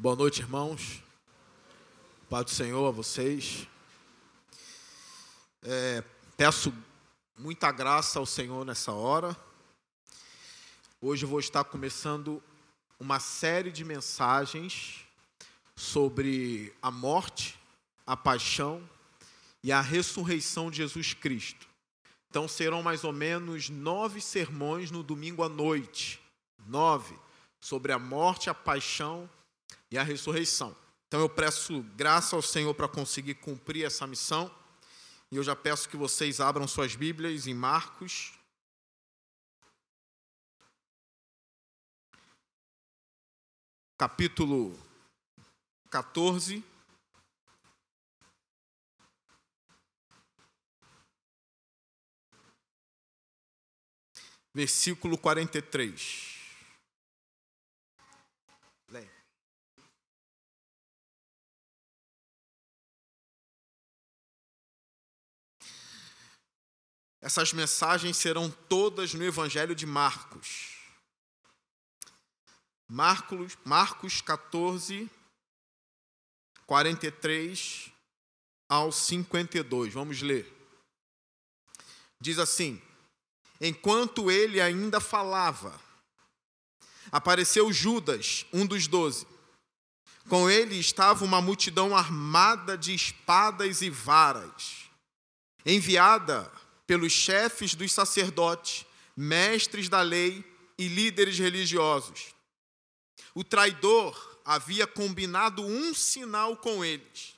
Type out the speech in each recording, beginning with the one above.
Boa noite, irmãos. Pai do Senhor a vocês. É, peço muita graça ao Senhor nessa hora. Hoje vou estar começando uma série de mensagens sobre a morte, a paixão e a ressurreição de Jesus Cristo. Então serão mais ou menos nove sermões no domingo à noite. Nove. Sobre a morte, a paixão e a ressurreição. Então eu peço graça ao Senhor para conseguir cumprir essa missão. E eu já peço que vocês abram suas Bíblias em Marcos. Capítulo 14. Versículo 43. Essas mensagens serão todas no Evangelho de Marcos. Marcos, Marcos 14, 43 ao 52. Vamos ler. Diz assim: Enquanto ele ainda falava, apareceu Judas, um dos doze. Com ele estava uma multidão armada de espadas e varas, enviada pelos chefes dos sacerdotes, mestres da lei e líderes religiosos. O traidor havia combinado um sinal com eles.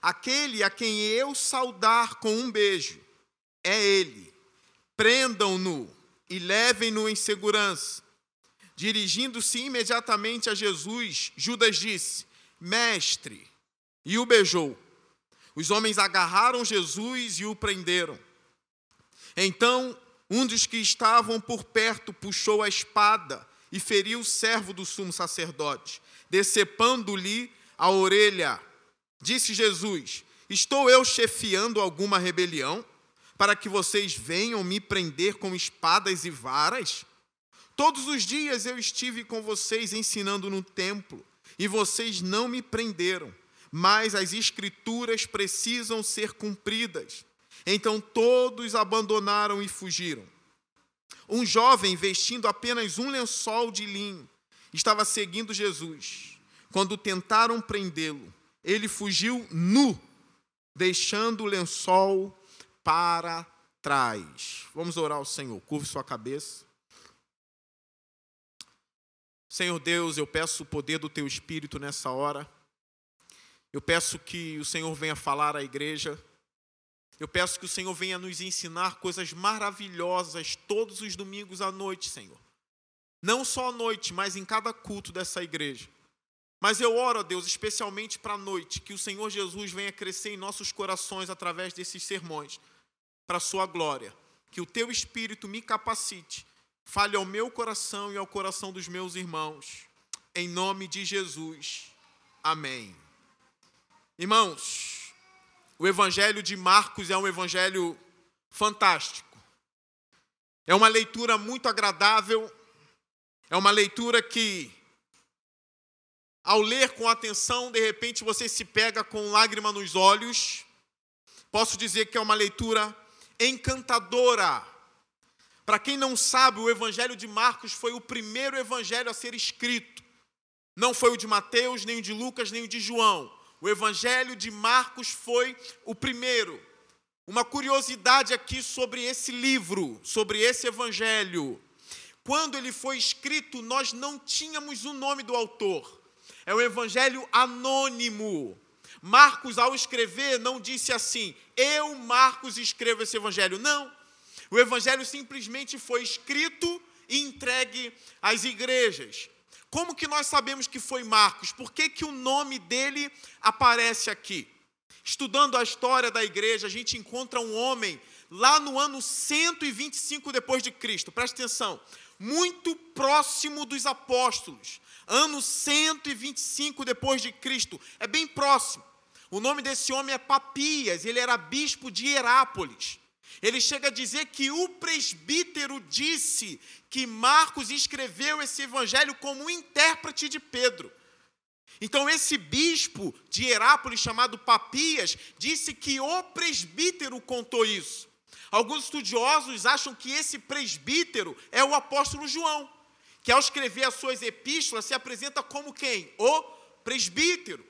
Aquele a quem eu saudar com um beijo é ele. Prendam-no e levem-no em segurança. Dirigindo-se imediatamente a Jesus, Judas disse: Mestre, e o beijou. Os homens agarraram Jesus e o prenderam. Então um dos que estavam por perto puxou a espada e feriu o servo do sumo sacerdote, decepando-lhe a orelha. Disse Jesus: Estou eu chefiando alguma rebelião para que vocês venham me prender com espadas e varas? Todos os dias eu estive com vocês ensinando no templo e vocês não me prenderam, mas as escrituras precisam ser cumpridas. Então todos abandonaram e fugiram. Um jovem vestindo apenas um lençol de linho estava seguindo Jesus. Quando tentaram prendê-lo, ele fugiu nu, deixando o lençol para trás. Vamos orar ao Senhor. Curve sua cabeça. Senhor Deus, eu peço o poder do teu espírito nessa hora. Eu peço que o Senhor venha falar à igreja eu peço que o Senhor venha nos ensinar coisas maravilhosas todos os domingos à noite, Senhor. Não só à noite, mas em cada culto dessa igreja. Mas eu oro a Deus especialmente para a noite, que o Senhor Jesus venha crescer em nossos corações através desses sermões, para a sua glória. Que o teu espírito me capacite, fale ao meu coração e ao coração dos meus irmãos. Em nome de Jesus. Amém. Irmãos, o Evangelho de Marcos é um evangelho fantástico. É uma leitura muito agradável, é uma leitura que, ao ler com atenção, de repente você se pega com lágrima nos olhos. Posso dizer que é uma leitura encantadora. Para quem não sabe, o Evangelho de Marcos foi o primeiro evangelho a ser escrito. Não foi o de Mateus, nem o de Lucas, nem o de João. O Evangelho de Marcos foi o primeiro. Uma curiosidade aqui sobre esse livro, sobre esse Evangelho. Quando ele foi escrito, nós não tínhamos o nome do autor. É um Evangelho anônimo. Marcos, ao escrever, não disse assim: Eu, Marcos, escrevo esse Evangelho. Não. O Evangelho simplesmente foi escrito e entregue às igrejas. Como que nós sabemos que foi Marcos? Por que, que o nome dele aparece aqui? Estudando a história da igreja, a gente encontra um homem lá no ano 125 depois de Cristo. Presta atenção, muito próximo dos apóstolos. Ano 125 depois de Cristo, é bem próximo. O nome desse homem é Papias, ele era bispo de Herápolis. Ele chega a dizer que o presbítero disse que Marcos escreveu esse evangelho como intérprete de Pedro. Então, esse bispo de Herápolis, chamado Papias, disse que o presbítero contou isso. Alguns estudiosos acham que esse presbítero é o apóstolo João, que ao escrever as suas epístolas se apresenta como quem? O presbítero.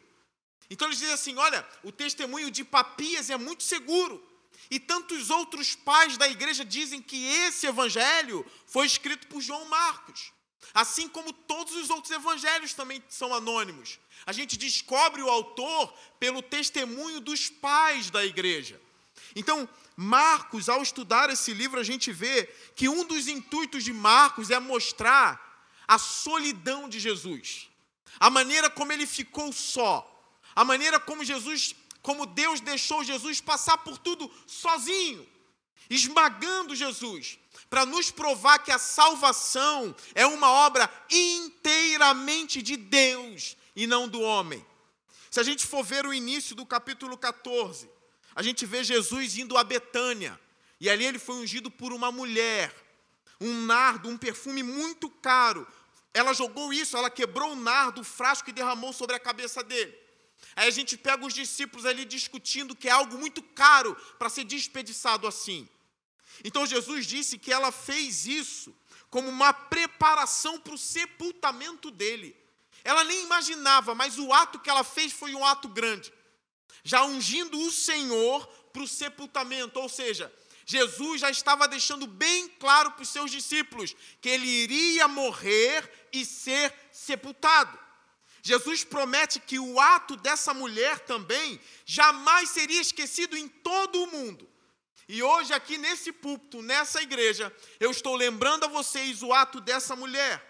Então eles dizem assim: olha, o testemunho de Papias é muito seguro. E tantos outros pais da igreja dizem que esse evangelho foi escrito por João Marcos. Assim como todos os outros evangelhos também são anônimos. A gente descobre o autor pelo testemunho dos pais da igreja. Então, Marcos, ao estudar esse livro, a gente vê que um dos intuitos de Marcos é mostrar a solidão de Jesus, a maneira como ele ficou só, a maneira como Jesus, como Deus deixou Jesus passar por tudo sozinho, esmagando Jesus, para nos provar que a salvação é uma obra inteiramente de Deus e não do homem. Se a gente for ver o início do capítulo 14, a gente vê Jesus indo a Betânia, e ali ele foi ungido por uma mulher, um nardo, um perfume muito caro. Ela jogou isso, ela quebrou o nardo, o frasco e derramou sobre a cabeça dele. Aí a gente pega os discípulos ali discutindo que é algo muito caro para ser desperdiçado assim. Então Jesus disse que ela fez isso como uma preparação para o sepultamento dele. Ela nem imaginava, mas o ato que ela fez foi um ato grande. Já ungindo o Senhor para o sepultamento, ou seja, Jesus já estava deixando bem claro para os seus discípulos que ele iria morrer e ser sepultado. Jesus promete que o ato dessa mulher também jamais seria esquecido em todo o mundo. E hoje, aqui nesse púlpito, nessa igreja, eu estou lembrando a vocês o ato dessa mulher.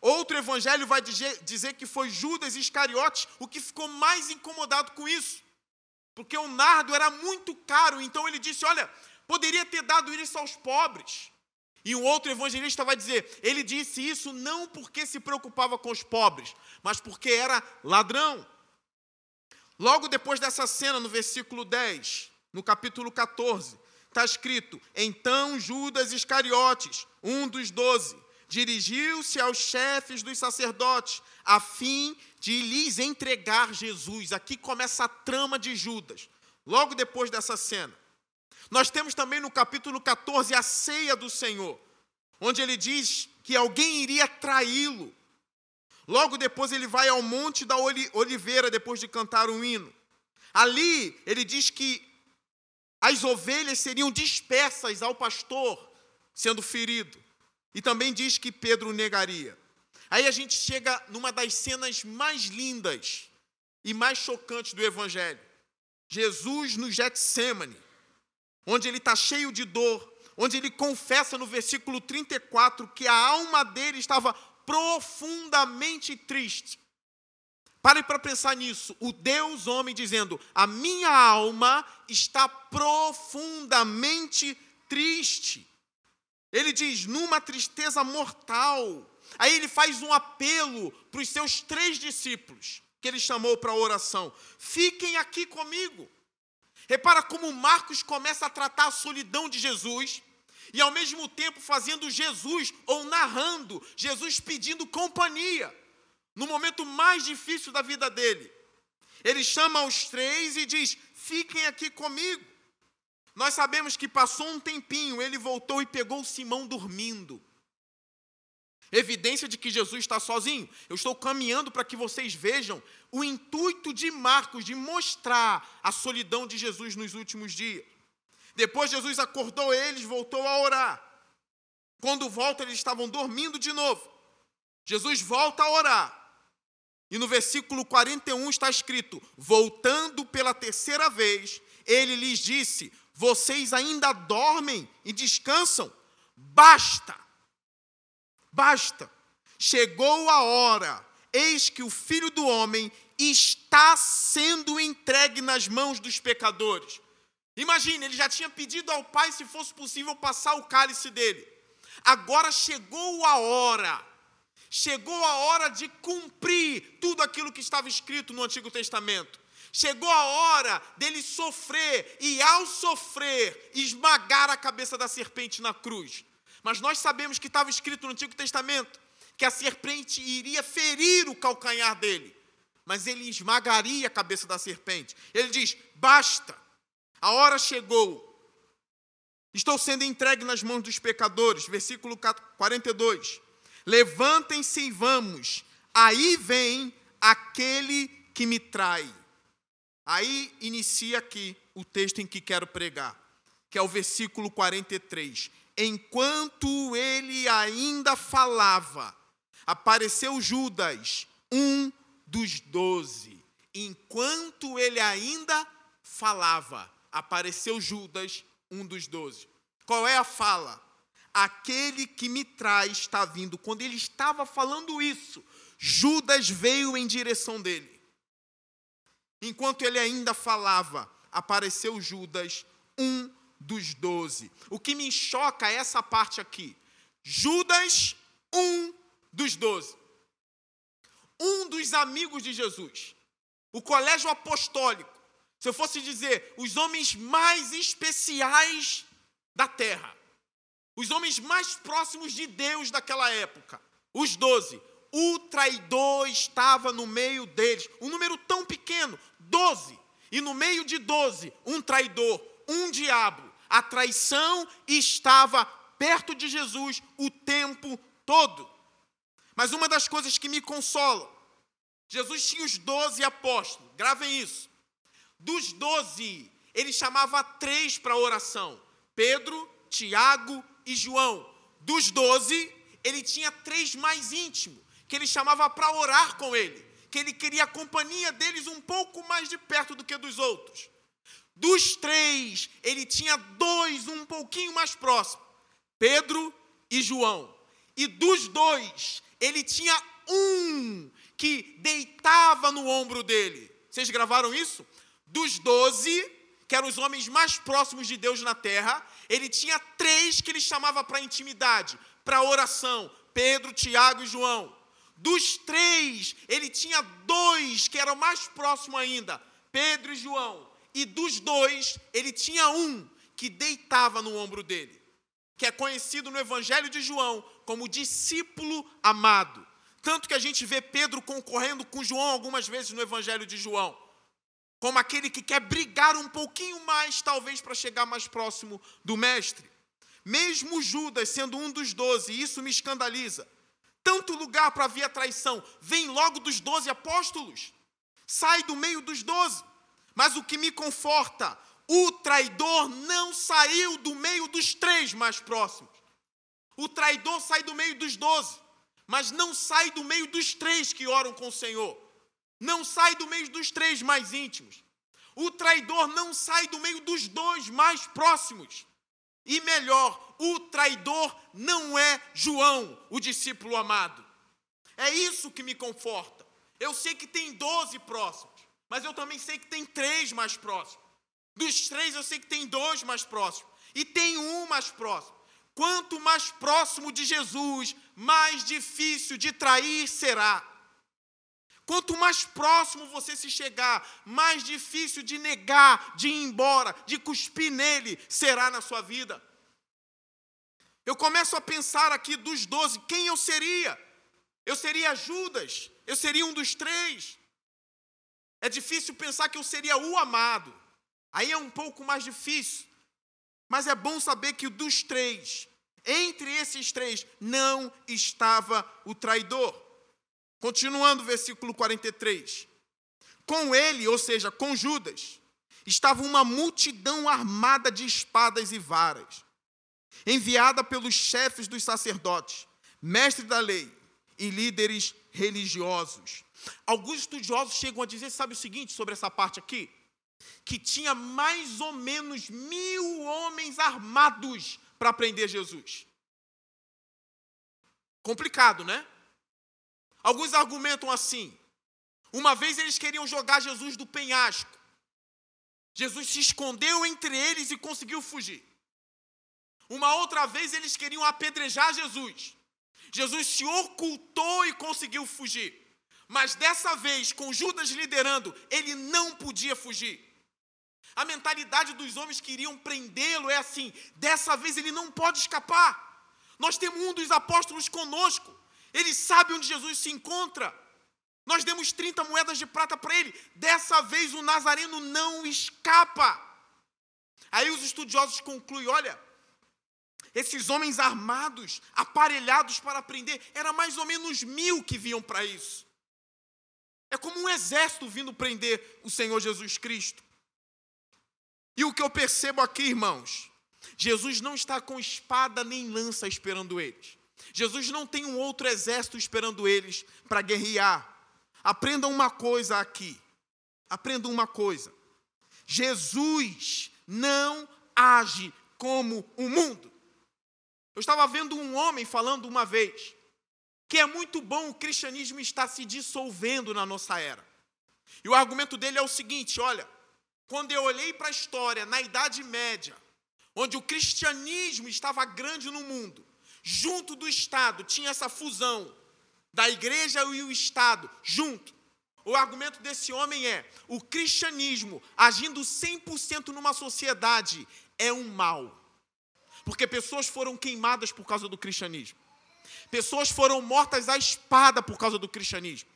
Outro evangelho vai dizer que foi Judas Iscariotes o que ficou mais incomodado com isso. Porque o nardo era muito caro, então ele disse: Olha, poderia ter dado isso aos pobres. E um outro evangelista vai dizer: ele disse isso não porque se preocupava com os pobres, mas porque era ladrão. Logo depois dessa cena, no versículo 10, no capítulo 14, está escrito: Então Judas Iscariotes, um dos doze, dirigiu-se aos chefes dos sacerdotes, a fim de lhes entregar Jesus. Aqui começa a trama de Judas, logo depois dessa cena. Nós temos também no capítulo 14 a ceia do Senhor, onde ele diz que alguém iria traí-lo. Logo depois ele vai ao Monte da Oliveira, depois de cantar um hino. Ali ele diz que as ovelhas seriam dispersas ao pastor sendo ferido. E também diz que Pedro negaria. Aí a gente chega numa das cenas mais lindas e mais chocantes do Evangelho. Jesus no Getsemane, onde ele está cheio de dor, onde ele confessa no versículo 34 que a alma dele estava profundamente triste. Pare para pensar nisso. O Deus homem dizendo: A minha alma está profundamente triste. Ele diz: numa tristeza mortal. Aí ele faz um apelo para os seus três discípulos, que ele chamou para a oração: Fiquem aqui comigo. Repara como Marcos começa a tratar a solidão de Jesus e ao mesmo tempo fazendo Jesus ou narrando Jesus pedindo companhia no momento mais difícil da vida dele. Ele chama os três e diz: Fiquem aqui comigo. Nós sabemos que passou um tempinho, ele voltou e pegou Simão dormindo. Evidência de que Jesus está sozinho. Eu estou caminhando para que vocês vejam o intuito de Marcos de mostrar a solidão de Jesus nos últimos dias. Depois Jesus acordou eles, voltou a orar. Quando volta, eles estavam dormindo de novo. Jesus volta a orar. E no versículo 41 está escrito: Voltando pela terceira vez, ele lhes disse: Vocês ainda dormem e descansam? Basta! Basta! Chegou a hora, eis que o filho do homem está sendo entregue nas mãos dos pecadores. Imagine, ele já tinha pedido ao Pai se fosse possível passar o cálice dele. Agora chegou a hora Chegou a hora de cumprir tudo aquilo que estava escrito no Antigo Testamento. Chegou a hora dele sofrer e, ao sofrer, esmagar a cabeça da serpente na cruz. Mas nós sabemos que estava escrito no Antigo Testamento que a serpente iria ferir o calcanhar dele. mas ele esmagaria a cabeça da serpente. Ele diz: basta, a hora chegou. Estou sendo entregue nas mãos dos pecadores. Versículo 42. Levantem-se e vamos. Aí vem aquele que me trai. Aí inicia aqui o texto em que quero pregar, que é o versículo 43. Enquanto ele ainda falava, apareceu Judas, um dos doze. Enquanto ele ainda falava, apareceu Judas, um dos doze. Qual é a fala? Aquele que me traz está vindo. Quando ele estava falando isso, Judas veio em direção dele. Enquanto ele ainda falava, apareceu Judas, um dos doze. O que me choca é essa parte aqui. Judas, um dos doze. Um dos amigos de Jesus. O colégio apostólico. Se eu fosse dizer, os homens mais especiais da terra. Os homens mais próximos de Deus daquela época. Os doze. O traidor estava no meio deles. Um número tão pequeno, doze. E no meio de doze, um traidor, um diabo. A traição estava perto de Jesus o tempo todo. Mas uma das coisas que me consolam, Jesus tinha os doze apóstolos, gravem isso. Dos doze, ele chamava três para oração: Pedro, Tiago e João. Dos doze, ele tinha três mais íntimos, que ele chamava para orar com ele que ele queria a companhia deles um pouco mais de perto do que dos outros. Dos três, ele tinha dois um pouquinho mais próximos: Pedro e João. E dos dois, ele tinha um que deitava no ombro dele. Vocês gravaram isso? Dos doze, que eram os homens mais próximos de Deus na terra, ele tinha três que ele chamava para intimidade, para oração: Pedro, Tiago e João. Dos três, ele tinha dois que eram mais próximos ainda, Pedro e João. E dos dois, ele tinha um que deitava no ombro dele, que é conhecido no Evangelho de João como discípulo amado. Tanto que a gente vê Pedro concorrendo com João algumas vezes no Evangelho de João, como aquele que quer brigar um pouquinho mais, talvez, para chegar mais próximo do Mestre. Mesmo Judas sendo um dos doze, isso me escandaliza tanto lugar para vir a traição, vem logo dos doze apóstolos, sai do meio dos doze. Mas o que me conforta, o traidor não saiu do meio dos três mais próximos. O traidor sai do meio dos doze, mas não sai do meio dos três que oram com o Senhor. Não sai do meio dos três mais íntimos. O traidor não sai do meio dos dois mais próximos. E melhor, o traidor não é João, o discípulo amado. É isso que me conforta. Eu sei que tem doze próximos, mas eu também sei que tem três mais próximos. Dos três, eu sei que tem dois mais próximos. E tem um mais próximo. Quanto mais próximo de Jesus, mais difícil de trair será. Quanto mais próximo você se chegar, mais difícil de negar, de ir embora, de cuspir nele será na sua vida. Eu começo a pensar aqui dos doze, quem eu seria? Eu seria Judas, eu seria um dos três. É difícil pensar que eu seria o amado. Aí é um pouco mais difícil. Mas é bom saber que dos três, entre esses três, não estava o traidor. Continuando o versículo 43. Com ele, ou seja, com Judas, estava uma multidão armada de espadas e varas, enviada pelos chefes dos sacerdotes, mestres da lei e líderes religiosos. Alguns estudiosos chegam a dizer, sabe o seguinte sobre essa parte aqui? Que tinha mais ou menos mil homens armados para prender Jesus. Complicado, né? Alguns argumentam assim. Uma vez eles queriam jogar Jesus do penhasco. Jesus se escondeu entre eles e conseguiu fugir. Uma outra vez eles queriam apedrejar Jesus. Jesus se ocultou e conseguiu fugir. Mas dessa vez, com Judas liderando, ele não podia fugir. A mentalidade dos homens que iriam prendê-lo é assim: dessa vez ele não pode escapar. Nós temos um dos apóstolos conosco. Ele sabe onde Jesus se encontra. Nós demos 30 moedas de prata para ele. Dessa vez o Nazareno não escapa. Aí os estudiosos concluem: olha, esses homens armados, aparelhados para prender, era mais ou menos mil que vinham para isso. É como um exército vindo prender o Senhor Jesus Cristo. E o que eu percebo aqui, irmãos, Jesus não está com espada nem lança esperando eles. Jesus não tem um outro exército esperando eles para guerrear. Aprendam uma coisa aqui. Aprendam uma coisa. Jesus não age como o mundo. Eu estava vendo um homem falando uma vez que é muito bom o cristianismo estar se dissolvendo na nossa era. E o argumento dele é o seguinte: olha, quando eu olhei para a história na Idade Média, onde o cristianismo estava grande no mundo, junto do Estado tinha essa fusão da igreja e o Estado junto. O argumento desse homem é: o cristianismo agindo 100% numa sociedade é um mal. Porque pessoas foram queimadas por causa do cristianismo. Pessoas foram mortas à espada por causa do cristianismo.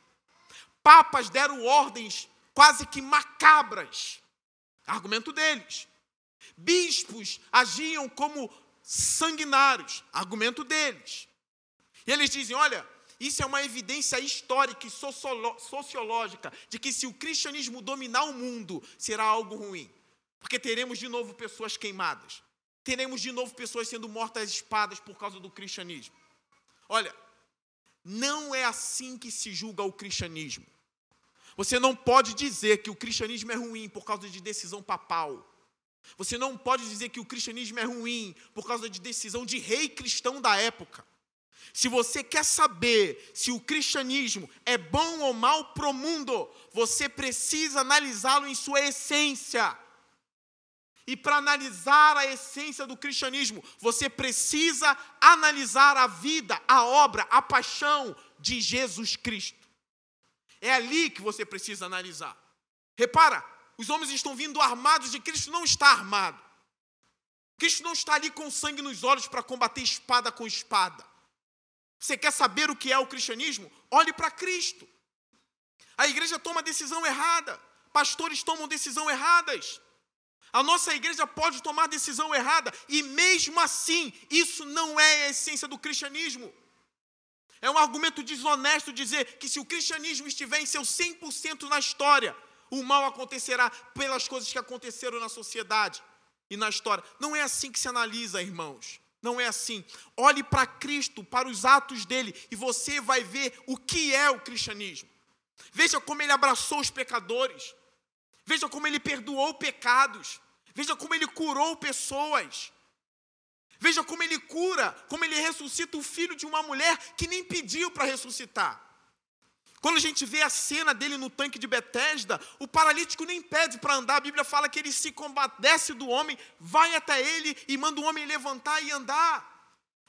Papas deram ordens quase que macabras. Argumento deles. Bispos agiam como sanguinários. Argumento deles. E eles dizem: olha, isso é uma evidência histórica e sociológica de que se o cristianismo dominar o mundo, será algo ruim. Porque teremos de novo pessoas queimadas. Teremos de novo pessoas sendo mortas às espadas por causa do cristianismo. Olha, não é assim que se julga o cristianismo. Você não pode dizer que o cristianismo é ruim por causa de decisão papal. Você não pode dizer que o cristianismo é ruim por causa de decisão de rei cristão da época. Se você quer saber se o cristianismo é bom ou mal para o mundo, você precisa analisá-lo em sua essência. E para analisar a essência do cristianismo, você precisa analisar a vida, a obra, a paixão de Jesus Cristo. É ali que você precisa analisar. Repara, os homens estão vindo armados e Cristo não está armado. Cristo não está ali com sangue nos olhos para combater espada com espada. Você quer saber o que é o cristianismo? Olhe para Cristo. A igreja toma decisão errada, pastores tomam decisão erradas. A nossa igreja pode tomar decisão errada e mesmo assim, isso não é a essência do cristianismo. É um argumento desonesto dizer que se o cristianismo estiver em seu 100% na história, o mal acontecerá pelas coisas que aconteceram na sociedade e na história. Não é assim que se analisa, irmãos. Não é assim. Olhe para Cristo, para os atos dele, e você vai ver o que é o cristianismo. Veja como ele abraçou os pecadores. Veja como ele perdoou pecados. Veja como ele curou pessoas. Veja como ele cura, como ele ressuscita o filho de uma mulher que nem pediu para ressuscitar. Quando a gente vê a cena dele no tanque de Betesda, o paralítico nem pede para andar, a Bíblia fala que ele se compadece do homem, vai até ele e manda o homem levantar e andar.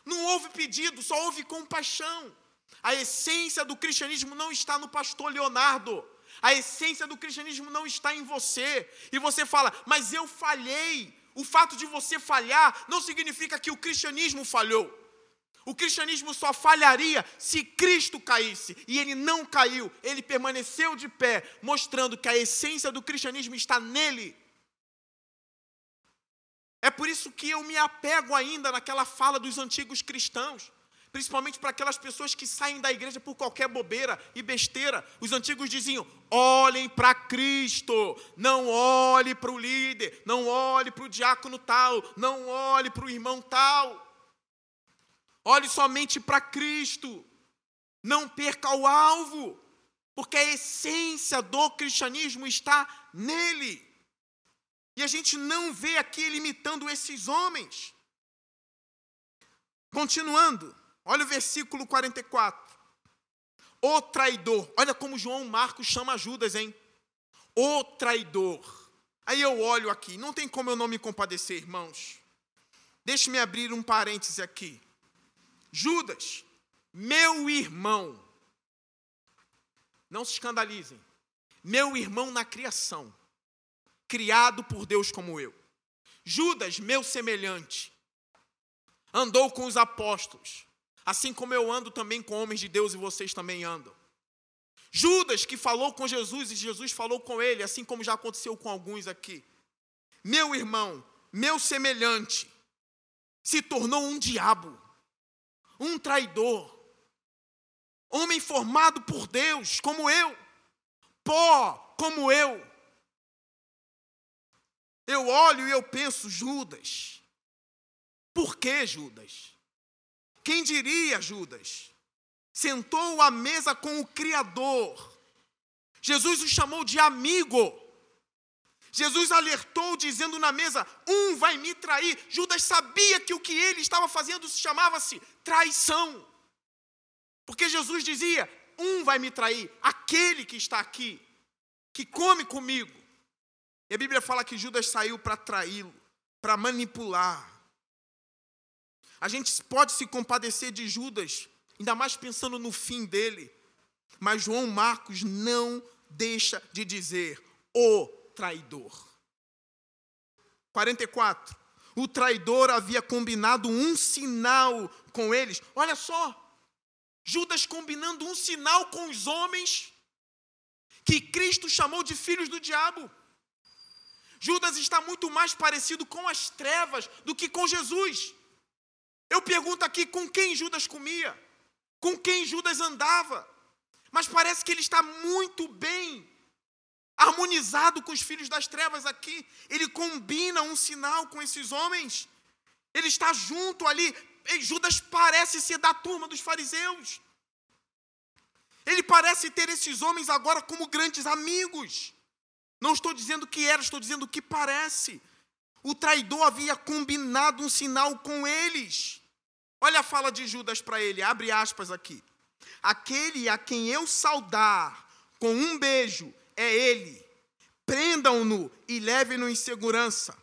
Não houve pedido, só houve compaixão. A essência do cristianismo não está no pastor Leonardo. A essência do cristianismo não está em você. E você fala, mas eu falhei. O fato de você falhar não significa que o cristianismo falhou. O cristianismo só falharia se Cristo caísse, e ele não caiu, ele permaneceu de pé, mostrando que a essência do cristianismo está nele. É por isso que eu me apego ainda naquela fala dos antigos cristãos, principalmente para aquelas pessoas que saem da igreja por qualquer bobeira e besteira. Os antigos diziam: olhem para Cristo, não olhe para o líder, não olhe para o diácono tal, não olhe para o irmão tal. Olhe somente para Cristo. Não perca o alvo, porque a essência do cristianismo está nele. E a gente não vê aqui ele imitando esses homens. Continuando, olha o versículo 44. O traidor. Olha como João Marcos chama Judas, hein? O traidor. Aí eu olho aqui, não tem como eu não me compadecer, irmãos. Deixe-me abrir um parêntese aqui. Judas, meu irmão, não se escandalizem, meu irmão na criação, criado por Deus como eu. Judas, meu semelhante, andou com os apóstolos, assim como eu ando também com homens de Deus e vocês também andam. Judas que falou com Jesus e Jesus falou com ele, assim como já aconteceu com alguns aqui. Meu irmão, meu semelhante, se tornou um diabo, um traidor, homem formado por Deus, como eu, pó, como eu. Eu olho e eu penso, Judas, por que Judas? Quem diria, Judas? Sentou à mesa com o Criador. Jesus o chamou de amigo. Jesus alertou, dizendo na mesa: Um vai me trair. Judas sabia que o que ele estava fazendo se chamava-se traição. Porque Jesus dizia: Um vai me trair, aquele que está aqui, que come comigo. E a Bíblia fala que Judas saiu para traí-lo, para manipular. A gente pode se compadecer de Judas, ainda mais pensando no fim dele. Mas João Marcos não deixa de dizer o traidor. 44. O traidor havia combinado um sinal com eles. Olha só, Judas combinando um sinal com os homens que Cristo chamou de filhos do diabo. Judas está muito mais parecido com as trevas do que com Jesus. Eu pergunto aqui com quem Judas comia, com quem Judas andava, mas parece que ele está muito bem harmonizado com os filhos das trevas aqui. Ele combina um sinal com esses homens. Ele está junto ali, Judas parece ser da turma dos fariseus. Ele parece ter esses homens agora como grandes amigos. Não estou dizendo que era, estou dizendo que parece. O traidor havia combinado um sinal com eles. Olha a fala de Judas para ele, abre aspas aqui. Aquele a quem eu saudar com um beijo é ele. Prendam-no e levem-no em segurança.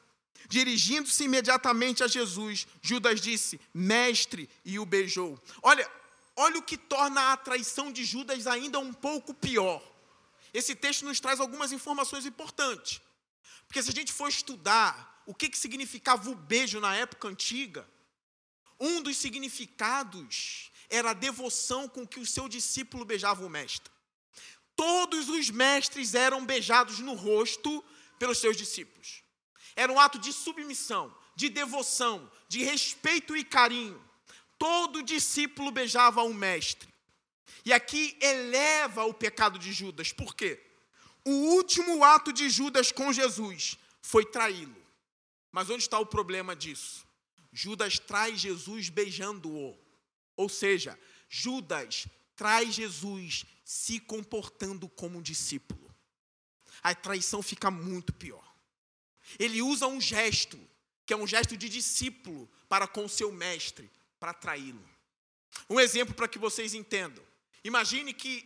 Dirigindo-se imediatamente a Jesus, Judas disse: Mestre, e o beijou. Olha, olha o que torna a traição de Judas ainda um pouco pior. Esse texto nos traz algumas informações importantes. Porque se a gente for estudar o que, que significava o beijo na época antiga, um dos significados era a devoção com que o seu discípulo beijava o mestre. Todos os mestres eram beijados no rosto pelos seus discípulos. Era um ato de submissão, de devoção, de respeito e carinho. Todo discípulo beijava o mestre. E aqui eleva o pecado de Judas. Por quê? O último ato de Judas com Jesus foi traí-lo. Mas onde está o problema disso? Judas traz Jesus beijando-o. Ou seja, Judas traz Jesus se comportando como um discípulo. A traição fica muito pior. Ele usa um gesto, que é um gesto de discípulo, para com seu mestre, para traí-lo. Um exemplo para que vocês entendam. Imagine que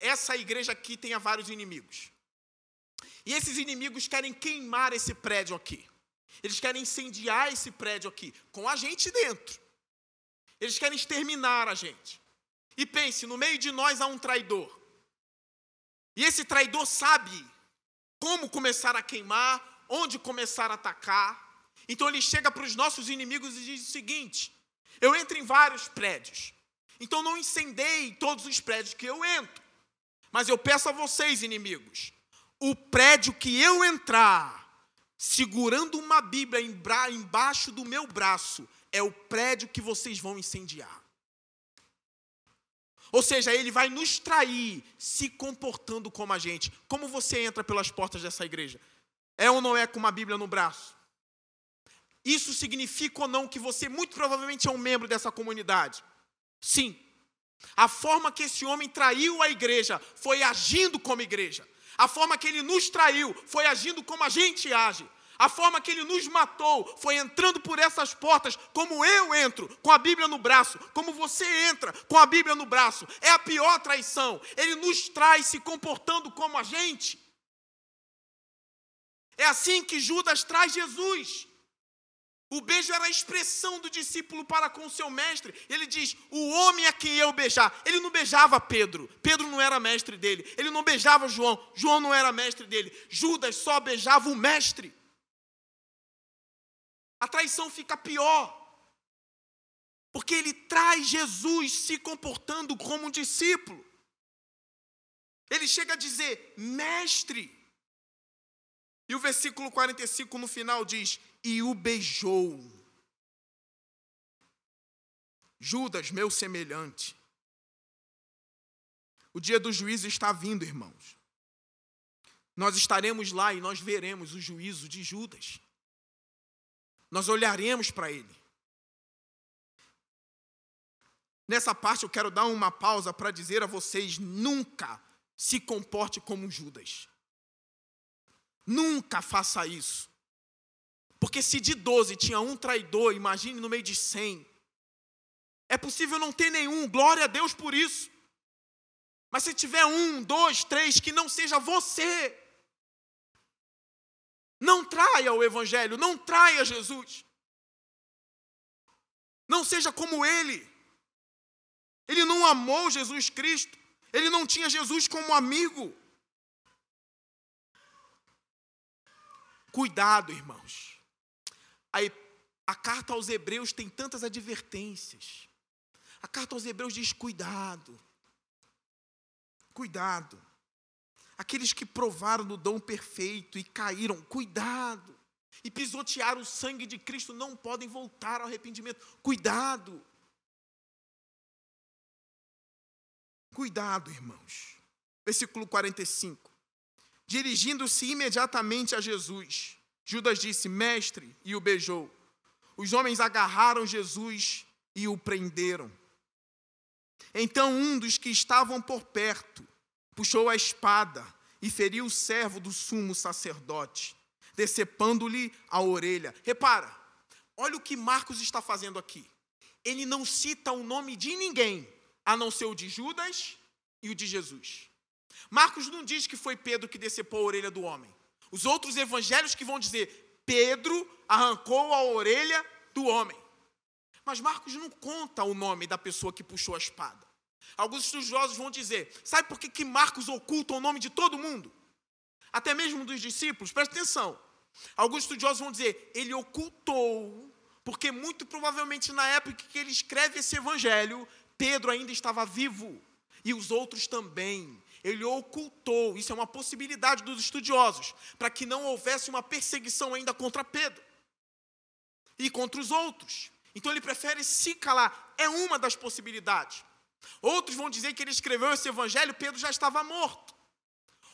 essa igreja aqui tenha vários inimigos. E esses inimigos querem queimar esse prédio aqui. Eles querem incendiar esse prédio aqui, com a gente dentro. Eles querem exterminar a gente. E pense, no meio de nós há um traidor. E esse traidor sabe como começar a queimar, onde começar a atacar. Então ele chega para os nossos inimigos e diz o seguinte: eu entro em vários prédios. Então não incendeie todos os prédios que eu entro. Mas eu peço a vocês, inimigos, o prédio que eu entrar, segurando uma Bíblia embaixo do meu braço, é o prédio que vocês vão incendiar. Ou seja, ele vai nos trair se comportando como a gente. Como você entra pelas portas dessa igreja? É ou não é com uma Bíblia no braço? Isso significa ou não que você muito provavelmente é um membro dessa comunidade? Sim. A forma que esse homem traiu a igreja foi agindo como igreja. A forma que ele nos traiu foi agindo como a gente age. A forma que ele nos matou foi entrando por essas portas, como eu entro, com a Bíblia no braço, como você entra com a Bíblia no braço. É a pior traição. Ele nos traz se comportando como a gente. É assim que Judas traz Jesus. O beijo era a expressão do discípulo para com o seu mestre. Ele diz: O homem a quem eu beijar. Ele não beijava Pedro. Pedro não era mestre dele. Ele não beijava João. João não era mestre dele. Judas só beijava o mestre. A traição fica pior. Porque ele traz Jesus se comportando como um discípulo. Ele chega a dizer: Mestre. E o versículo 45 no final diz: E o beijou. Judas, meu semelhante. O dia do juízo está vindo, irmãos. Nós estaremos lá e nós veremos o juízo de Judas. Nós olharemos para ele. Nessa parte eu quero dar uma pausa para dizer a vocês: nunca se comporte como Judas. Nunca faça isso. Porque se de 12 tinha um traidor, imagine no meio de 100. É possível não ter nenhum, glória a Deus por isso. Mas se tiver um, dois, três, que não seja você. Não traia o Evangelho, não traia Jesus. Não seja como ele. Ele não amou Jesus Cristo. Ele não tinha Jesus como amigo. Cuidado, irmãos. Aí, a carta aos Hebreus tem tantas advertências. A carta aos Hebreus diz: cuidado. Cuidado. Aqueles que provaram do dom perfeito e caíram, cuidado. E pisotearam o sangue de Cristo não podem voltar ao arrependimento. Cuidado. Cuidado, irmãos. Versículo 45. Dirigindo-se imediatamente a Jesus, Judas disse: Mestre, e o beijou. Os homens agarraram Jesus e o prenderam. Então um dos que estavam por perto puxou a espada e feriu o servo do sumo sacerdote, decepando-lhe a orelha. Repara, olha o que Marcos está fazendo aqui. Ele não cita o nome de ninguém, a não ser o de Judas e o de Jesus. Marcos não diz que foi Pedro que decepou a orelha do homem. Os outros evangelhos que vão dizer Pedro arrancou a orelha do homem. Mas Marcos não conta o nome da pessoa que puxou a espada. Alguns estudiosos vão dizer: sabe por que, que Marcos oculta o nome de todo mundo? Até mesmo dos discípulos, presta atenção. Alguns estudiosos vão dizer: ele ocultou, porque muito provavelmente na época que ele escreve esse evangelho, Pedro ainda estava vivo e os outros também. Ele ocultou, isso é uma possibilidade dos estudiosos, para que não houvesse uma perseguição ainda contra Pedro e contra os outros. Então ele prefere se calar, é uma das possibilidades. Outros vão dizer que ele escreveu esse evangelho, Pedro já estava morto.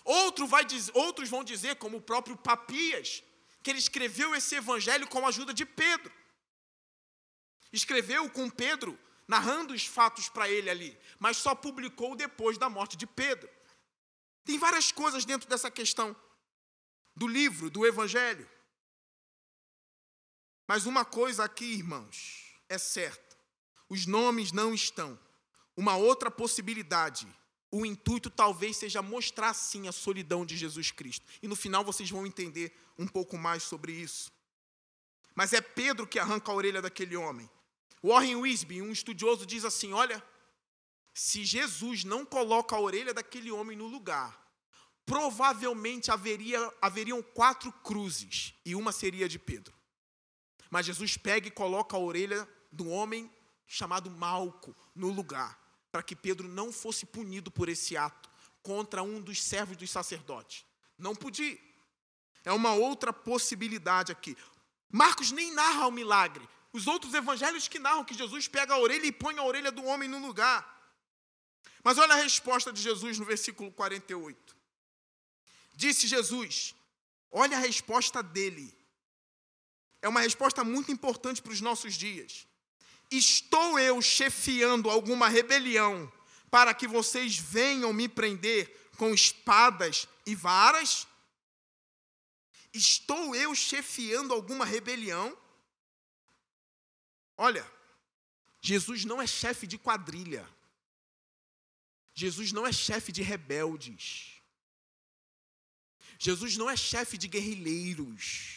Outro vai outros vão dizer, como o próprio Papias, que ele escreveu esse evangelho com a ajuda de Pedro. Escreveu com Pedro narrando os fatos para ele ali, mas só publicou depois da morte de Pedro. Tem várias coisas dentro dessa questão do livro, do Evangelho. Mas uma coisa aqui, irmãos, é certa: os nomes não estão. Uma outra possibilidade, o intuito talvez seja mostrar sim a solidão de Jesus Cristo. E no final vocês vão entender um pouco mais sobre isso. Mas é Pedro que arranca a orelha daquele homem. Warren Wisby, um estudioso, diz assim: olha, se Jesus não coloca a orelha daquele homem no lugar, provavelmente haveria, haveriam quatro cruzes e uma seria de Pedro. Mas Jesus pega e coloca a orelha do homem chamado Malco no lugar, para que Pedro não fosse punido por esse ato contra um dos servos dos sacerdotes. Não podia. É uma outra possibilidade aqui. Marcos nem narra o milagre, os outros evangelhos que narram que Jesus pega a orelha e põe a orelha do homem no lugar. Mas olha a resposta de Jesus no versículo 48. Disse Jesus, olha a resposta dele. É uma resposta muito importante para os nossos dias. Estou eu chefiando alguma rebelião para que vocês venham me prender com espadas e varas? Estou eu chefiando alguma rebelião? Olha, Jesus não é chefe de quadrilha. Jesus não é chefe de rebeldes. Jesus não é chefe de guerrilheiros.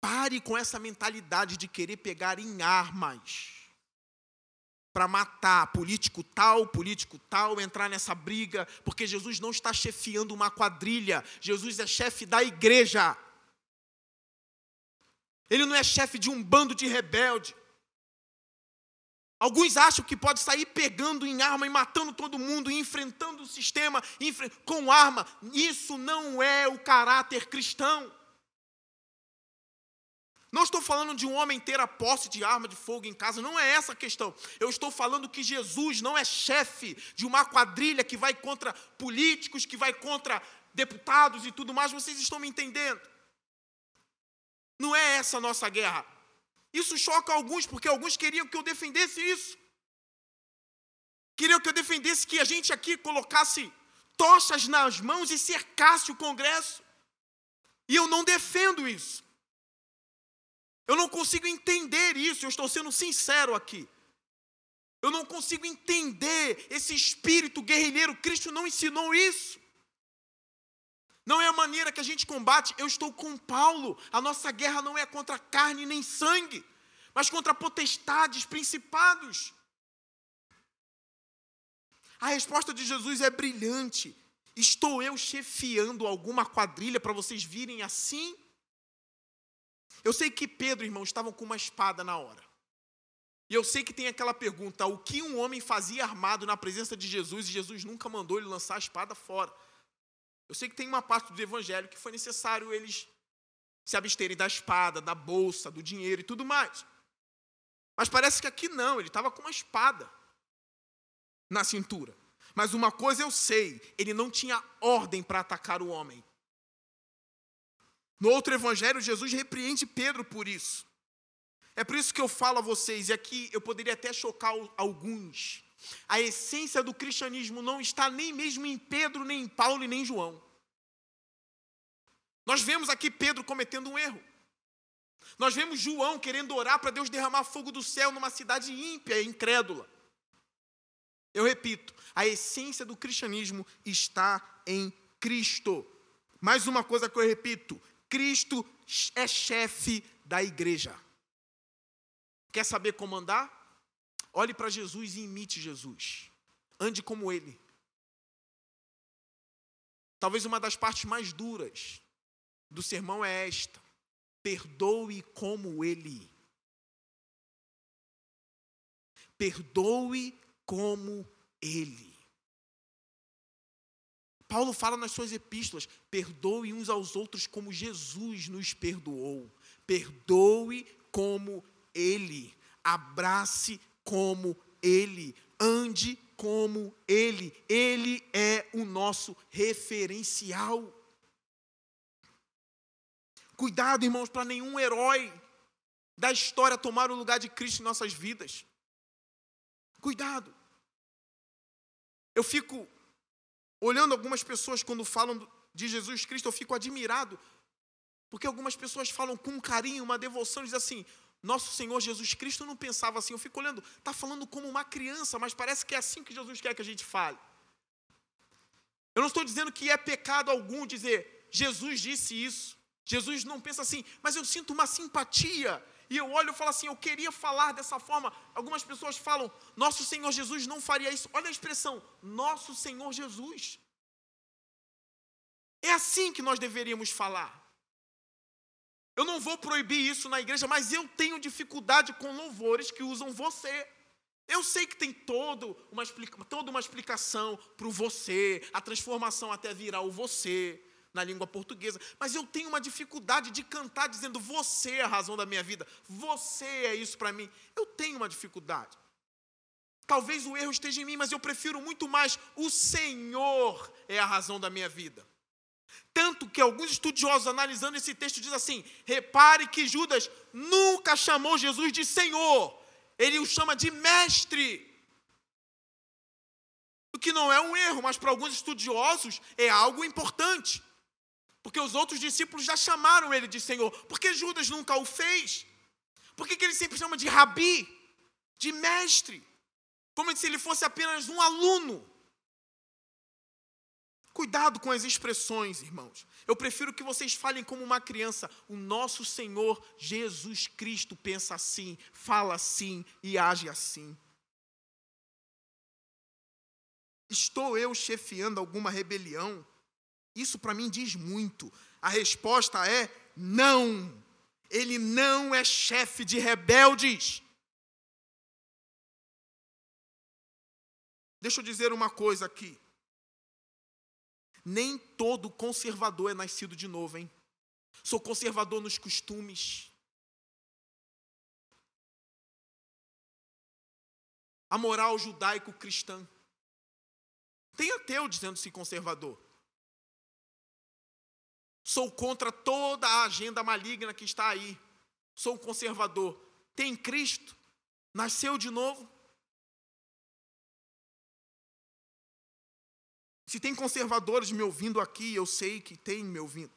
Pare com essa mentalidade de querer pegar em armas para matar político tal, político tal, entrar nessa briga, porque Jesus não está chefiando uma quadrilha, Jesus é chefe da igreja. Ele não é chefe de um bando de rebelde. Alguns acham que pode sair pegando em arma e matando todo mundo, e enfrentando o sistema com arma. Isso não é o caráter cristão. Não estou falando de um homem ter a posse de arma de fogo em casa, não é essa a questão. Eu estou falando que Jesus não é chefe de uma quadrilha que vai contra políticos, que vai contra deputados e tudo mais. Vocês estão me entendendo? Não é essa a nossa guerra. Isso choca alguns, porque alguns queriam que eu defendesse isso. Queriam que eu defendesse que a gente aqui colocasse tochas nas mãos e cercasse o Congresso. E eu não defendo isso. Eu não consigo entender isso, eu estou sendo sincero aqui. Eu não consigo entender esse espírito guerrilheiro. Cristo não ensinou isso. Não é a maneira que a gente combate. Eu estou com Paulo. A nossa guerra não é contra carne nem sangue, mas contra potestades, principados. A resposta de Jesus é brilhante. Estou eu chefiando alguma quadrilha para vocês virem assim? Eu sei que Pedro, irmão, estavam com uma espada na hora. E eu sei que tem aquela pergunta: o que um homem fazia armado na presença de Jesus e Jesus nunca mandou ele lançar a espada fora? Eu sei que tem uma parte do evangelho que foi necessário eles se absterem da espada, da bolsa, do dinheiro e tudo mais. Mas parece que aqui não, ele estava com uma espada na cintura. Mas uma coisa eu sei, ele não tinha ordem para atacar o homem. No outro evangelho, Jesus repreende Pedro por isso. É por isso que eu falo a vocês, e aqui eu poderia até chocar alguns. A essência do cristianismo não está nem mesmo em Pedro, nem em Paulo e nem em João. Nós vemos aqui Pedro cometendo um erro. Nós vemos João querendo orar para Deus derramar fogo do céu numa cidade ímpia e incrédula. Eu repito, a essência do cristianismo está em Cristo. Mais uma coisa que eu repito: Cristo é chefe da igreja. Quer saber como andar? Olhe para Jesus e imite Jesus. Ande como ele. Talvez uma das partes mais duras do sermão é esta: perdoe como ele. Perdoe como ele. Paulo fala nas suas epístolas: perdoe uns aos outros como Jesus nos perdoou. Perdoe como Ele. Abrace como Ele. Ande como Ele. Ele é o nosso referencial. Cuidado, irmãos, para nenhum herói da história tomar o lugar de Cristo em nossas vidas. Cuidado. Eu fico Olhando algumas pessoas quando falam de Jesus Cristo, eu fico admirado, porque algumas pessoas falam com carinho, uma devoção, dizem assim: Nosso Senhor Jesus Cristo não pensava assim. Eu fico olhando, está falando como uma criança, mas parece que é assim que Jesus quer que a gente fale. Eu não estou dizendo que é pecado algum dizer Jesus disse isso. Jesus não pensa assim, mas eu sinto uma simpatia. E eu olho e falo assim, eu queria falar dessa forma. Algumas pessoas falam, nosso Senhor Jesus não faria isso. Olha a expressão, nosso Senhor Jesus. É assim que nós deveríamos falar. Eu não vou proibir isso na igreja, mas eu tenho dificuldade com louvores que usam você. Eu sei que tem todo uma, toda uma explicação para o você, a transformação até virar o você na língua portuguesa, mas eu tenho uma dificuldade de cantar dizendo você é a razão da minha vida, você é isso para mim. Eu tenho uma dificuldade. Talvez o erro esteja em mim, mas eu prefiro muito mais o Senhor é a razão da minha vida. Tanto que alguns estudiosos analisando esse texto diz assim: repare que Judas nunca chamou Jesus de Senhor, ele o chama de mestre. O que não é um erro, mas para alguns estudiosos é algo importante. Porque os outros discípulos já chamaram ele de Senhor. Por que Judas nunca o fez? Por que, que ele sempre chama de rabi, de mestre? Como se ele fosse apenas um aluno. Cuidado com as expressões, irmãos. Eu prefiro que vocês falem como uma criança. O nosso Senhor Jesus Cristo pensa assim, fala assim e age assim. Estou eu chefiando alguma rebelião? Isso para mim diz muito. A resposta é não. Ele não é chefe de rebeldes. Deixa eu dizer uma coisa aqui. Nem todo conservador é nascido de novo, hein? Sou conservador nos costumes. A moral judaico-cristã. Tem ateu dizendo-se conservador. Sou contra toda a agenda maligna que está aí. Sou conservador. Tem Cristo? Nasceu de novo? Se tem conservadores me ouvindo aqui, eu sei que tem me ouvindo.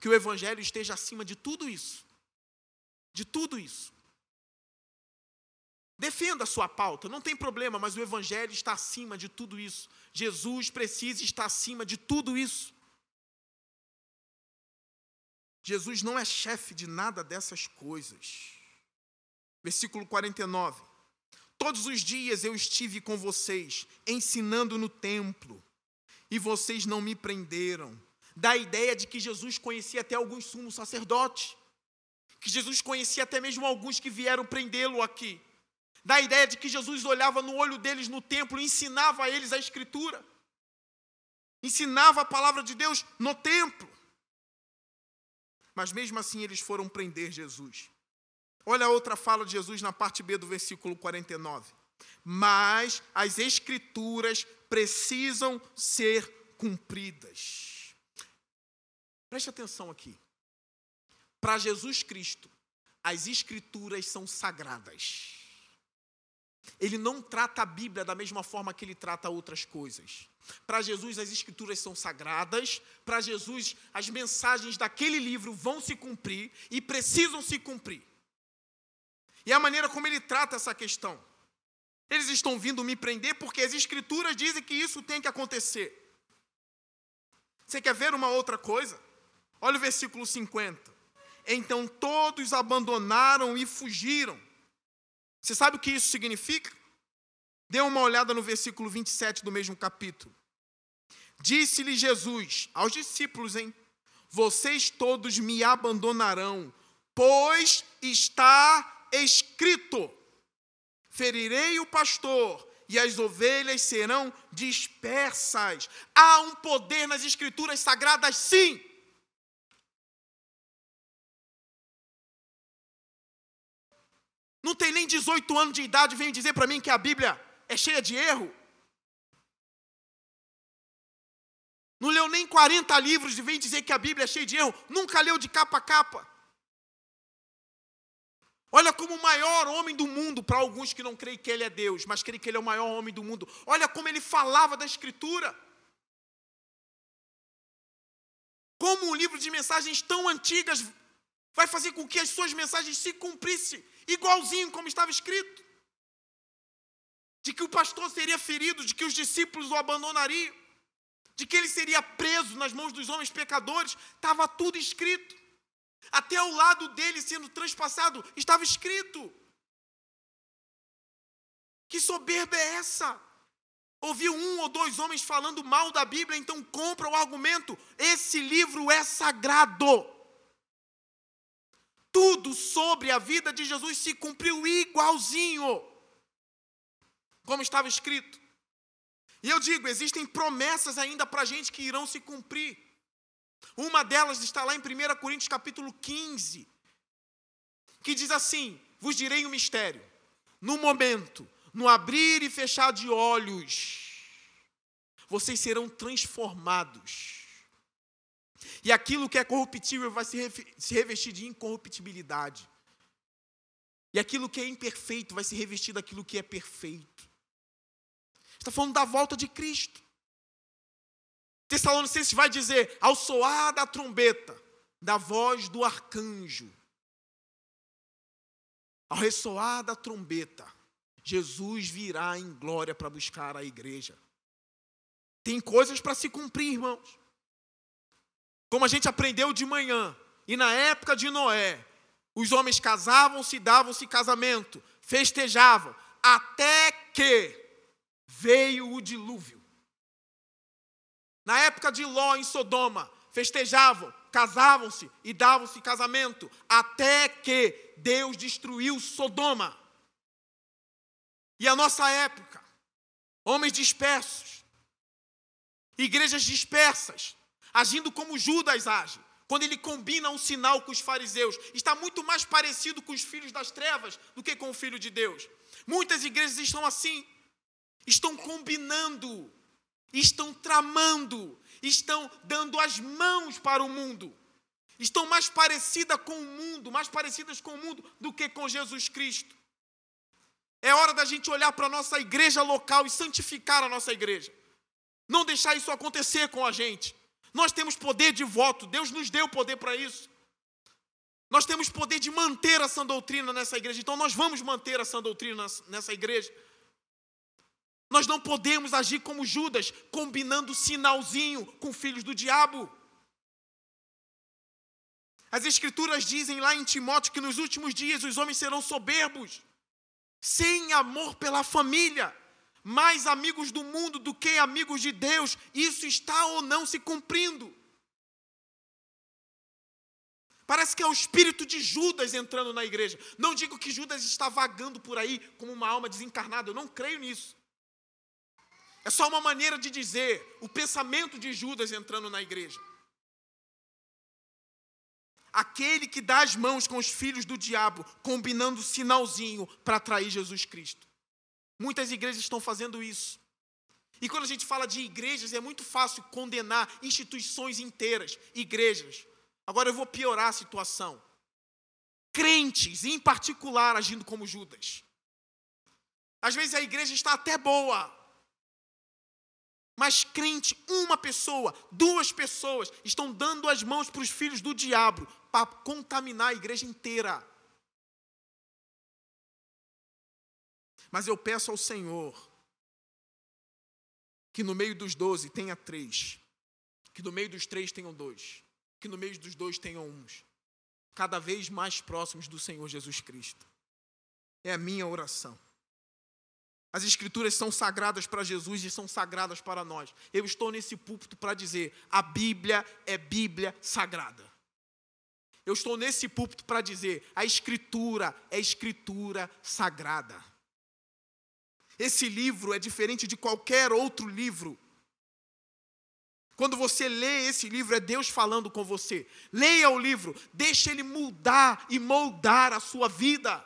Que o Evangelho esteja acima de tudo isso. De tudo isso. Defenda a sua pauta, não tem problema, mas o Evangelho está acima de tudo isso. Jesus precisa estar acima de tudo isso. Jesus não é chefe de nada dessas coisas. Versículo 49. Todos os dias eu estive com vocês, ensinando no templo, e vocês não me prenderam. Dá a ideia de que Jesus conhecia até alguns sumos sacerdotes, que Jesus conhecia até mesmo alguns que vieram prendê-lo aqui. Dá a ideia de que Jesus olhava no olho deles no templo e ensinava a eles a Escritura, ensinava a palavra de Deus no templo. Mas mesmo assim eles foram prender Jesus. Olha a outra fala de Jesus na parte B do versículo 49. Mas as Escrituras precisam ser cumpridas. Preste atenção aqui. Para Jesus Cristo, as Escrituras são sagradas. Ele não trata a Bíblia da mesma forma que ele trata outras coisas. Para Jesus, as Escrituras são sagradas. Para Jesus, as mensagens daquele livro vão se cumprir e precisam se cumprir. E a maneira como ele trata essa questão. Eles estão vindo me prender porque as Escrituras dizem que isso tem que acontecer. Você quer ver uma outra coisa? Olha o versículo 50. Então todos abandonaram e fugiram. Você sabe o que isso significa? Dê uma olhada no versículo 27 do mesmo capítulo. Disse-lhe Jesus aos discípulos, hein? Vocês todos me abandonarão, pois está escrito: ferirei o pastor e as ovelhas serão dispersas. Há um poder nas escrituras sagradas, sim. Não tem nem 18 anos de idade, vem dizer para mim que a Bíblia é cheia de erro. Não leu nem 40 livros e vem dizer que a Bíblia é cheia de erro. Nunca leu de capa a capa. Olha como o maior homem do mundo, para alguns que não creem que ele é Deus, mas creem que ele é o maior homem do mundo. Olha como ele falava da Escritura. Como um livro de mensagens tão antigas vai fazer com que as suas mensagens se cumprissem igualzinho como estava escrito. De que o pastor seria ferido, de que os discípulos o abandonariam, de que ele seria preso nas mãos dos homens pecadores, estava tudo escrito. Até o lado dele sendo transpassado estava escrito. Que soberba é essa? Ouviu um ou dois homens falando mal da Bíblia, então compra o argumento: esse livro é sagrado tudo sobre a vida de Jesus se cumpriu igualzinho, como estava escrito. E eu digo, existem promessas ainda para a gente que irão se cumprir. Uma delas está lá em 1 Coríntios capítulo 15, que diz assim: Vos direi um mistério, no momento, no abrir e fechar de olhos, vocês serão transformados e aquilo que é corruptível vai se revestir de incorruptibilidade. E aquilo que é imperfeito vai se revestir daquilo que é perfeito. Está falando da volta de Cristo. Tessalonicenses vai dizer: ao soar da trombeta, da voz do arcanjo, ao ressoar da trombeta, Jesus virá em glória para buscar a igreja. Tem coisas para se cumprir, irmãos. Como a gente aprendeu de manhã, e na época de Noé, os homens casavam-se, davam-se casamento, festejavam, até que veio o dilúvio. Na época de Ló em Sodoma, festejavam, casavam-se e davam-se casamento, até que Deus destruiu Sodoma. E a nossa época, Homens dispersos. Igrejas dispersas, agindo como Judas age, quando ele combina um sinal com os fariseus. Está muito mais parecido com os filhos das trevas do que com o filho de Deus. Muitas igrejas estão assim, estão combinando, estão tramando, estão dando as mãos para o mundo. Estão mais parecidas com o mundo, mais parecidas com o mundo do que com Jesus Cristo. É hora da gente olhar para a nossa igreja local e santificar a nossa igreja. Não deixar isso acontecer com a gente. Nós temos poder de voto, Deus nos deu poder para isso. Nós temos poder de manter a sã doutrina nessa igreja, então nós vamos manter a sã doutrina nessa igreja. Nós não podemos agir como Judas, combinando sinalzinho com filhos do diabo. As Escrituras dizem lá em Timóteo que nos últimos dias os homens serão soberbos, sem amor pela família, mais amigos do mundo do que amigos de Deus. Isso está ou não se cumprindo? Parece que é o espírito de Judas entrando na igreja. Não digo que Judas está vagando por aí como uma alma desencarnada, eu não creio nisso. É só uma maneira de dizer o pensamento de Judas entrando na igreja. Aquele que dá as mãos com os filhos do diabo, combinando sinalzinho para atrair Jesus Cristo. Muitas igrejas estão fazendo isso. E quando a gente fala de igrejas, é muito fácil condenar instituições inteiras, igrejas. Agora eu vou piorar a situação. Crentes, em particular, agindo como Judas. Às vezes a igreja está até boa, mas crente, uma pessoa, duas pessoas, estão dando as mãos para os filhos do diabo para contaminar a igreja inteira. Mas eu peço ao Senhor que no meio dos doze tenha três, que no meio dos três tenham dois, que no meio dos dois tenham uns, cada vez mais próximos do Senhor Jesus Cristo. É a minha oração. As Escrituras são sagradas para Jesus e são sagradas para nós. Eu estou nesse púlpito para dizer: a Bíblia é Bíblia sagrada. Eu estou nesse púlpito para dizer: a Escritura é Escritura sagrada. Esse livro é diferente de qualquer outro livro. Quando você lê esse livro, é Deus falando com você. Leia o livro, deixe ele mudar e moldar a sua vida.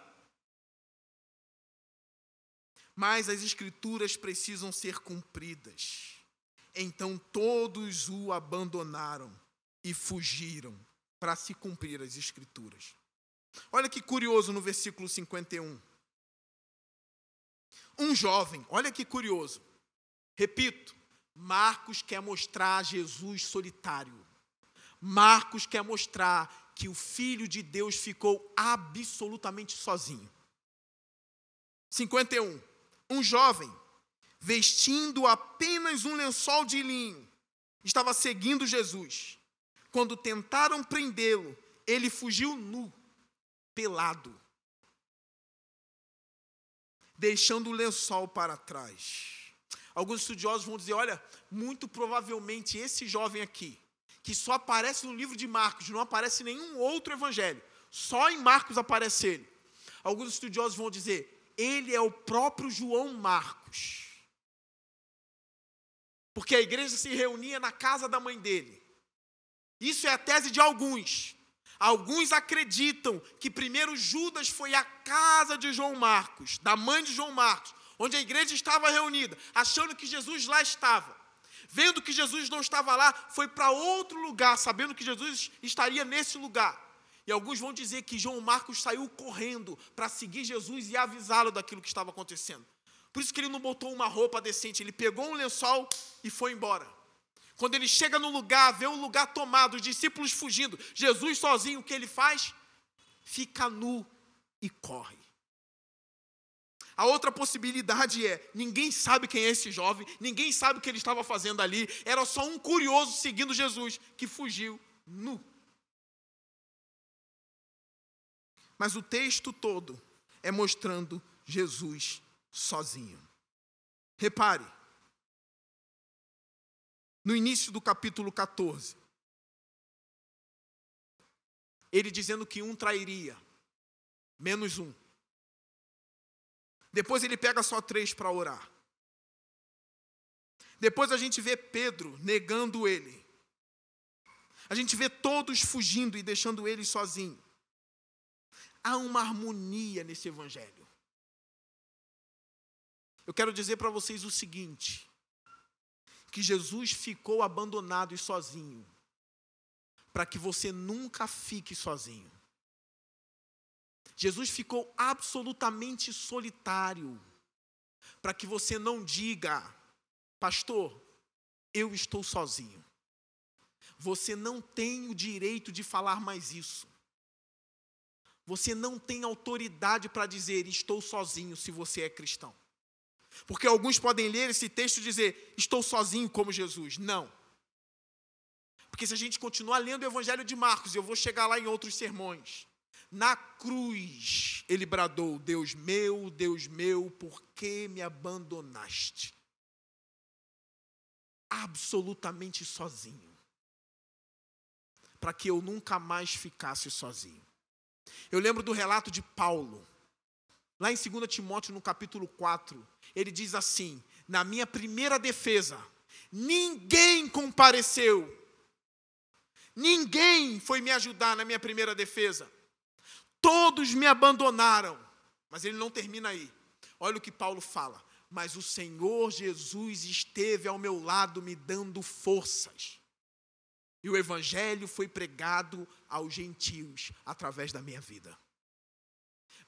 Mas as escrituras precisam ser cumpridas. Então todos o abandonaram e fugiram para se cumprir as escrituras. Olha que curioso no versículo 51. Um jovem, olha que curioso. Repito, Marcos quer mostrar Jesus solitário. Marcos quer mostrar que o Filho de Deus ficou absolutamente sozinho. 51. Um jovem, vestindo apenas um lençol de linho, estava seguindo Jesus. Quando tentaram prendê-lo, ele fugiu nu, pelado deixando o lençol para trás. Alguns estudiosos vão dizer: olha, muito provavelmente esse jovem aqui, que só aparece no livro de Marcos, não aparece em nenhum outro evangelho, só em Marcos aparece ele. Alguns estudiosos vão dizer: ele é o próprio João Marcos. Porque a igreja se reunia na casa da mãe dele. Isso é a tese de alguns. Alguns acreditam que primeiro Judas foi à casa de João Marcos, da mãe de João Marcos, onde a igreja estava reunida, achando que Jesus lá estava. Vendo que Jesus não estava lá, foi para outro lugar, sabendo que Jesus estaria nesse lugar. E alguns vão dizer que João Marcos saiu correndo para seguir Jesus e avisá-lo daquilo que estava acontecendo. Por isso que ele não botou uma roupa decente, ele pegou um lençol e foi embora. Quando ele chega no lugar, vê o lugar tomado, os discípulos fugindo, Jesus sozinho, o que ele faz? Fica nu e corre. A outra possibilidade é: ninguém sabe quem é esse jovem, ninguém sabe o que ele estava fazendo ali, era só um curioso seguindo Jesus que fugiu nu. Mas o texto todo é mostrando Jesus sozinho. Repare, no início do capítulo 14. Ele dizendo que um trairia, menos um. Depois ele pega só três para orar. Depois a gente vê Pedro negando ele. A gente vê todos fugindo e deixando ele sozinho. Há uma harmonia nesse evangelho. Eu quero dizer para vocês o seguinte: que Jesus ficou abandonado e sozinho, para que você nunca fique sozinho. Jesus ficou absolutamente solitário, para que você não diga, pastor, eu estou sozinho. Você não tem o direito de falar mais isso. Você não tem autoridade para dizer estou sozinho se você é cristão. Porque alguns podem ler esse texto e dizer estou sozinho como Jesus. Não. Porque se a gente continuar lendo o Evangelho de Marcos, eu vou chegar lá em outros sermões. Na cruz ele bradou: Deus meu, Deus meu, por que me abandonaste? Absolutamente sozinho para que eu nunca mais ficasse sozinho. Eu lembro do relato de Paulo, lá em 2 Timóteo, no capítulo 4, ele diz assim: Na minha primeira defesa, ninguém compareceu, ninguém foi me ajudar na minha primeira defesa, todos me abandonaram. Mas ele não termina aí. Olha o que Paulo fala. Mas o Senhor Jesus esteve ao meu lado me dando forças e o evangelho foi pregado aos gentios através da minha vida.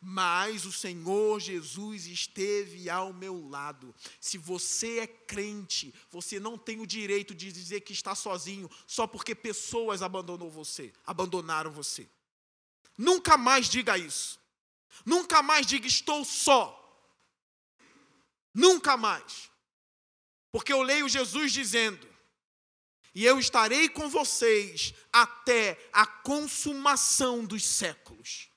Mas o Senhor Jesus esteve ao meu lado. Se você é crente, você não tem o direito de dizer que está sozinho só porque pessoas abandonou você, abandonaram você. Nunca mais diga isso. Nunca mais diga estou só. Nunca mais. Porque eu leio Jesus dizendo: e eu estarei com vocês até a consumação dos séculos.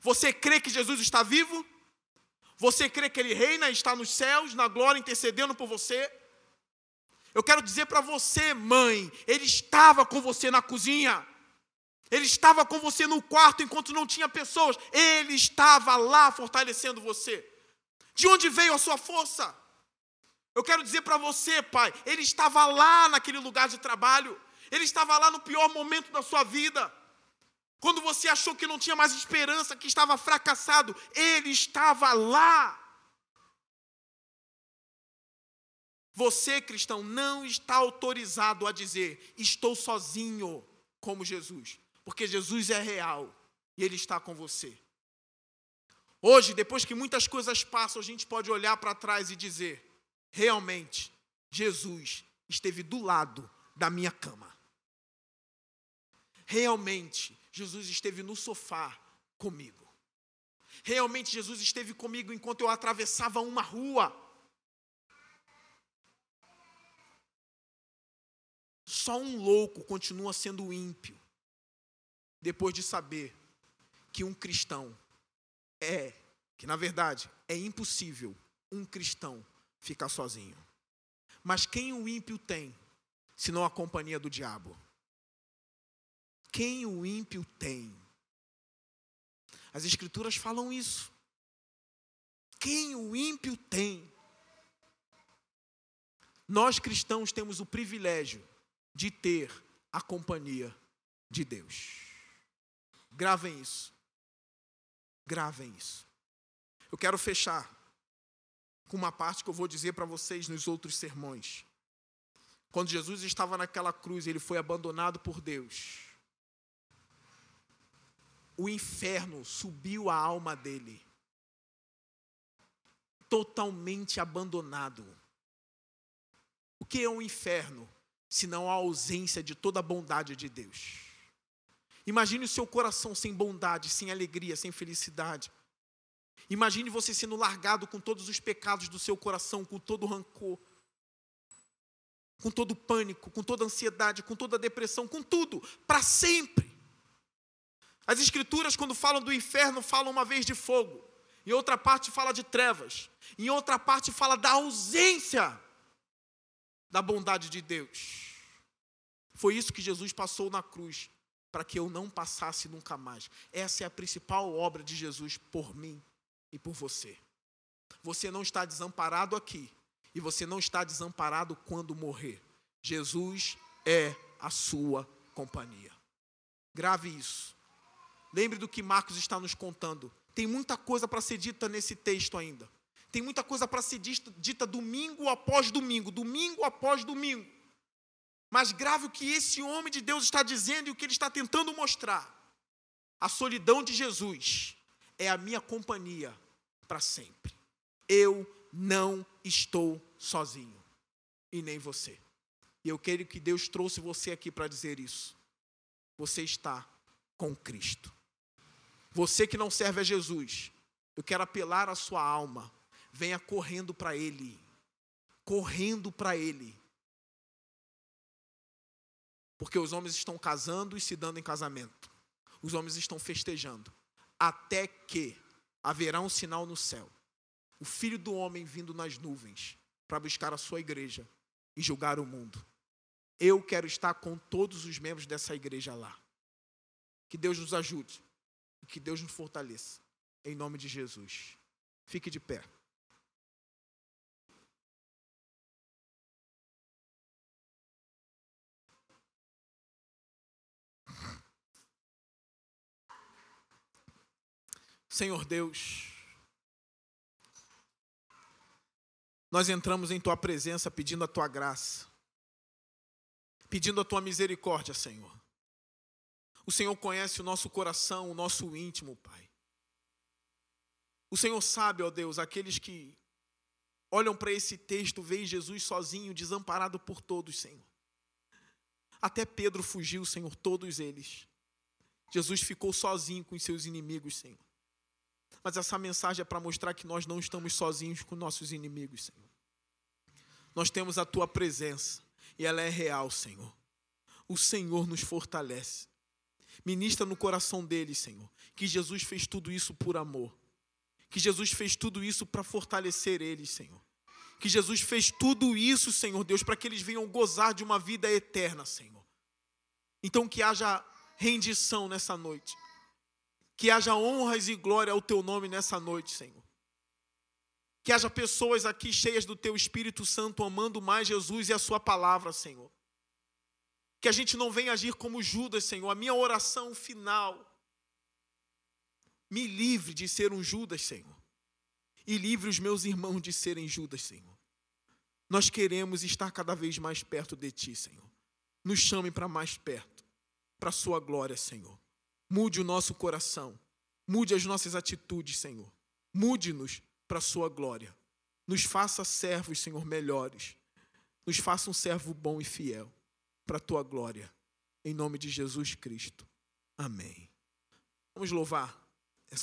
Você crê que Jesus está vivo? Você crê que Ele reina, está nos céus, na glória, intercedendo por você? Eu quero dizer para você, mãe, Ele estava com você na cozinha. Ele estava com você no quarto enquanto não tinha pessoas. Ele estava lá fortalecendo você. De onde veio a sua força? Eu quero dizer para você, pai, ele estava lá naquele lugar de trabalho, ele estava lá no pior momento da sua vida. Quando você achou que não tinha mais esperança, que estava fracassado, ele estava lá. Você, cristão, não está autorizado a dizer, estou sozinho como Jesus, porque Jesus é real e ele está com você. Hoje, depois que muitas coisas passam, a gente pode olhar para trás e dizer: realmente Jesus esteve do lado da minha cama. Realmente Jesus esteve no sofá comigo. Realmente Jesus esteve comigo enquanto eu atravessava uma rua. Só um louco continua sendo ímpio depois de saber que um cristão é, que na verdade é impossível um cristão ficar sozinho. Mas quem o ímpio tem, senão a companhia do diabo? Quem o ímpio tem? As Escrituras falam isso. Quem o ímpio tem? Nós cristãos temos o privilégio de ter a companhia de Deus. Gravem isso. Gravem isso. Eu quero fechar com uma parte que eu vou dizer para vocês nos outros sermões. Quando Jesus estava naquela cruz, ele foi abandonado por Deus. O inferno subiu a alma dele, totalmente abandonado. O que é um inferno, senão a ausência de toda a bondade de Deus? Imagine o seu coração sem bondade, sem alegria, sem felicidade. Imagine você sendo largado com todos os pecados do seu coração, com todo o rancor, com todo o pânico, com toda a ansiedade, com toda a depressão, com tudo, para sempre. As Escrituras, quando falam do inferno, falam uma vez de fogo, em outra parte fala de trevas, em outra parte fala da ausência da bondade de Deus. Foi isso que Jesus passou na cruz, para que eu não passasse nunca mais. Essa é a principal obra de Jesus por mim e por você. Você não está desamparado aqui E você não está desamparado quando morrer. Jesus é a sua companhia. Grave isso. Lembre do que Marcos está nos contando. Tem muita coisa para ser dita nesse texto ainda. Tem muita coisa para ser dita, domingo após domingo, domingo após domingo. Mas grave o que esse homem de Deus está dizendo e o que ele está tentando mostrar. A solidão de Jesus é a minha companhia para sempre. Eu não estou sozinho. E nem você. E eu quero que Deus trouxe você aqui para dizer isso. Você está com Cristo. Você que não serve a Jesus, eu quero apelar a sua alma. Venha correndo para Ele. Correndo para Ele. Porque os homens estão casando e se dando em casamento. Os homens estão festejando. Até que haverá um sinal no céu. O filho do homem vindo nas nuvens para buscar a sua igreja e julgar o mundo. Eu quero estar com todos os membros dessa igreja lá. Que Deus nos ajude e que Deus nos fortaleça. Em nome de Jesus. Fique de pé. Senhor Deus, nós entramos em Tua presença pedindo a Tua graça, pedindo a Tua misericórdia, Senhor. O Senhor conhece o nosso coração, o nosso íntimo, Pai. O Senhor sabe, ó Deus, aqueles que olham para esse texto, veem Jesus sozinho, desamparado por todos, Senhor. Até Pedro fugiu, Senhor, todos eles. Jesus ficou sozinho com os seus inimigos, Senhor. Mas essa mensagem é para mostrar que nós não estamos sozinhos com nossos inimigos, Senhor. Nós temos a tua presença e ela é real, Senhor. O Senhor nos fortalece. Ministra no coração deles, Senhor, que Jesus fez tudo isso por amor. Que Jesus fez tudo isso para fortalecer eles, Senhor. Que Jesus fez tudo isso, Senhor Deus, para que eles venham gozar de uma vida eterna, Senhor. Então que haja rendição nessa noite. Que haja honras e glória ao teu nome nessa noite, Senhor. Que haja pessoas aqui cheias do teu Espírito Santo amando mais Jesus e a sua palavra, Senhor. Que a gente não venha agir como Judas, Senhor. A minha oração final. Me livre de ser um Judas, Senhor. E livre os meus irmãos de serem Judas, Senhor. Nós queremos estar cada vez mais perto de Ti, Senhor. Nos chame para mais perto, para a Sua glória, Senhor. Mude o nosso coração. Mude as nossas atitudes, Senhor. Mude-nos para a sua glória. Nos faça servos, Senhor, melhores. Nos faça um servo bom e fiel para a tua glória. Em nome de Jesus Cristo. Amém. Vamos louvar.